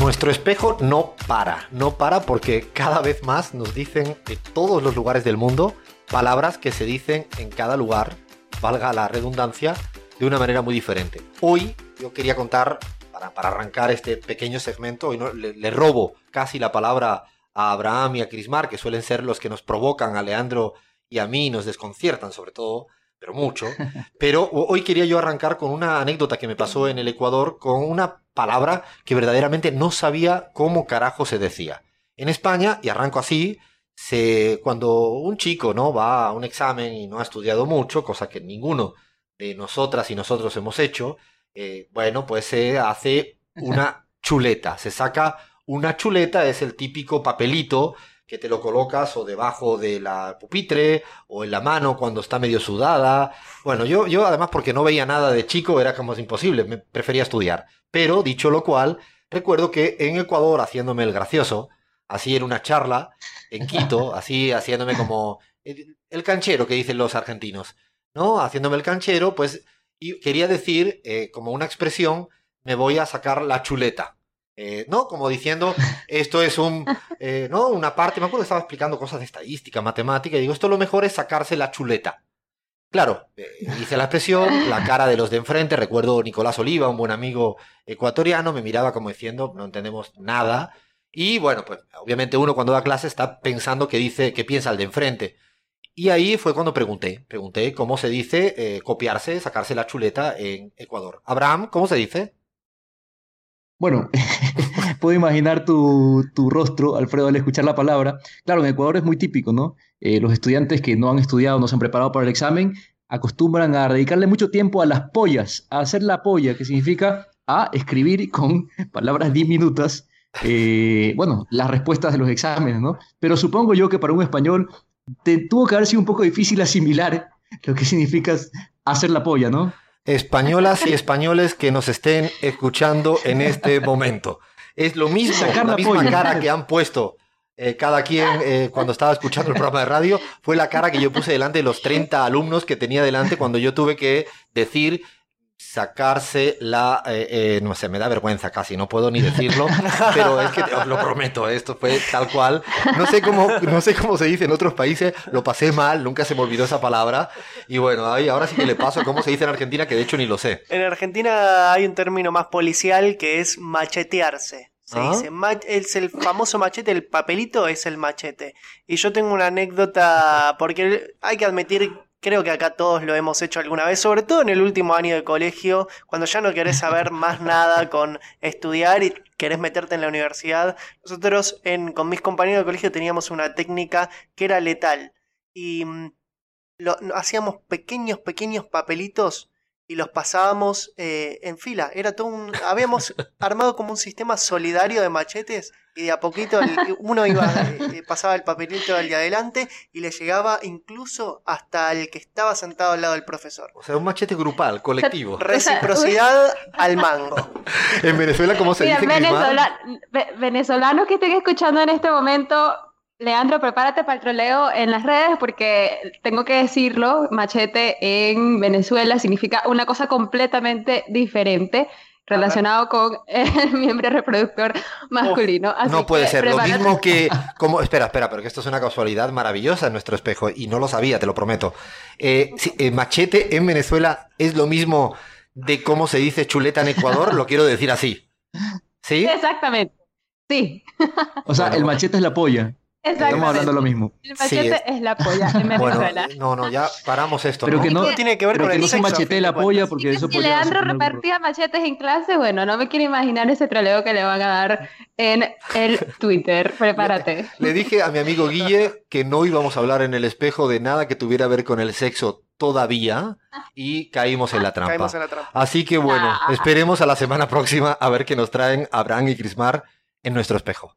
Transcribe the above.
Nuestro espejo no para, no para porque cada vez más nos dicen de todos los lugares del mundo palabras que se dicen en cada lugar, valga la redundancia, de una manera muy diferente. Hoy yo quería contar, para, para arrancar este pequeño segmento, hoy no, le, le, robo casi la palabra a Abraham y a Crismar, que suelen ser los que nos provocan, a Leandro y a mí, nos desconciertan sobre todo, pero mucho. Pero hoy quería yo arrancar con una anécdota que me pasó en el Ecuador con una palabra que verdaderamente no sabía cómo carajo se decía. En España, y arranco así, se, cuando un chico no va a un examen y no ha estudiado mucho, cosa que ninguno de nosotras y nosotros hemos hecho, eh, bueno, pues se hace una chuleta, se saca una chuleta, es el típico papelito que te lo colocas o debajo de la pupitre o en la mano cuando está medio sudada. Bueno, yo, yo además porque no veía nada de chico era como imposible, me prefería estudiar. Pero dicho lo cual, recuerdo que en Ecuador haciéndome el gracioso, así en una charla en Quito, así haciéndome como el, el canchero que dicen los argentinos. ¿no? Haciéndome el canchero, pues y quería decir, eh, como una expresión, me voy a sacar la chuleta. Eh, ¿No? Como diciendo, esto es un, eh, ¿no? Una parte, me acuerdo que estaba explicando cosas de estadística, matemática, y digo, esto lo mejor es sacarse la chuleta. Claro, hice la expresión, la cara de los de enfrente, recuerdo Nicolás Oliva, un buen amigo ecuatoriano, me miraba como diciendo, no entendemos nada. Y bueno, pues obviamente uno cuando da clase está pensando que dice, que piensa el de enfrente. Y ahí fue cuando pregunté, pregunté cómo se dice eh, copiarse, sacarse la chuleta en Ecuador. Abraham, ¿cómo se dice? Bueno, puedo imaginar tu, tu, rostro, Alfredo, al escuchar la palabra. Claro, en Ecuador es muy típico, ¿no? Eh, los estudiantes que no han estudiado, no se han preparado para el examen, acostumbran a dedicarle mucho tiempo a las pollas, a hacer la polla, que significa a escribir con palabras diminutas, eh, bueno, las respuestas de los exámenes, ¿no? Pero supongo yo que para un español te tuvo que haber sido un poco difícil asimilar lo que significa hacer la polla, ¿no? Españolas y españoles que nos estén escuchando en este momento. Es lo mismo, Sacar la, la misma polla. cara que han puesto eh, cada quien eh, cuando estaba escuchando el programa de radio, fue la cara que yo puse delante de los 30 alumnos que tenía delante cuando yo tuve que decir sacarse la... Eh, eh, no sé, me da vergüenza casi, no puedo ni decirlo, pero es que os lo prometo, esto fue tal cual. No sé, cómo, no sé cómo se dice en otros países, lo pasé mal, nunca se me olvidó esa palabra. Y bueno, ahí, ahora sí que le paso cómo se dice en Argentina, que de hecho ni lo sé. En Argentina hay un término más policial que es machetearse. Se ¿Ah? dice, es el famoso machete, el papelito es el machete. Y yo tengo una anécdota, porque hay que admitir Creo que acá todos lo hemos hecho alguna vez, sobre todo en el último año de colegio, cuando ya no querés saber más nada con estudiar y querés meterte en la universidad. Nosotros en, con mis compañeros de colegio teníamos una técnica que era letal y lo, hacíamos pequeños, pequeños papelitos y los pasábamos eh, en fila. Era todo un. Habíamos armado como un sistema solidario de machetes y de a poquito el, uno iba, eh, pasaba el papelito al de adelante y le llegaba incluso hasta el que estaba sentado al lado del profesor. O sea, un machete grupal, colectivo. Reciprocidad al mango. En Venezuela, ¿cómo se dice? Venezola venezolanos que estén escuchando en este momento, Leandro, prepárate para el troleo en las redes porque tengo que decirlo, machete en Venezuela significa una cosa completamente diferente relacionado con el miembro reproductor masculino. Así no puede ser, prepárate. lo mismo que... Como, espera, espera, pero que esto es una casualidad maravillosa en nuestro espejo y no lo sabía, te lo prometo. Eh, sí, eh, machete en Venezuela es lo mismo de cómo se dice chuleta en Ecuador, lo quiero decir así. ¿Sí? Exactamente. Sí. O sea, el machete es la polla. Estamos hablando de lo mismo. El machete sí, es... es... la polla en Venezuela. Bueno, no, no, ya paramos esto. Pero ¿no? que no tiene que ver pero con que el no se sexo, machetee la polla porque eso si podría Leandro repartía machetes en clase, bueno, no me quiero imaginar ese troleo que le van a dar en el Twitter. Prepárate. Le dije a mi amigo Guille que no íbamos a hablar en el espejo de nada que tuviera que ver con el sexo. todavía y caímos en la trampa. Caímos en la trampa. Así que bueno, esperemos a la semana próxima a ver qué nos traen Abraham y Crismar en nuestro espejo.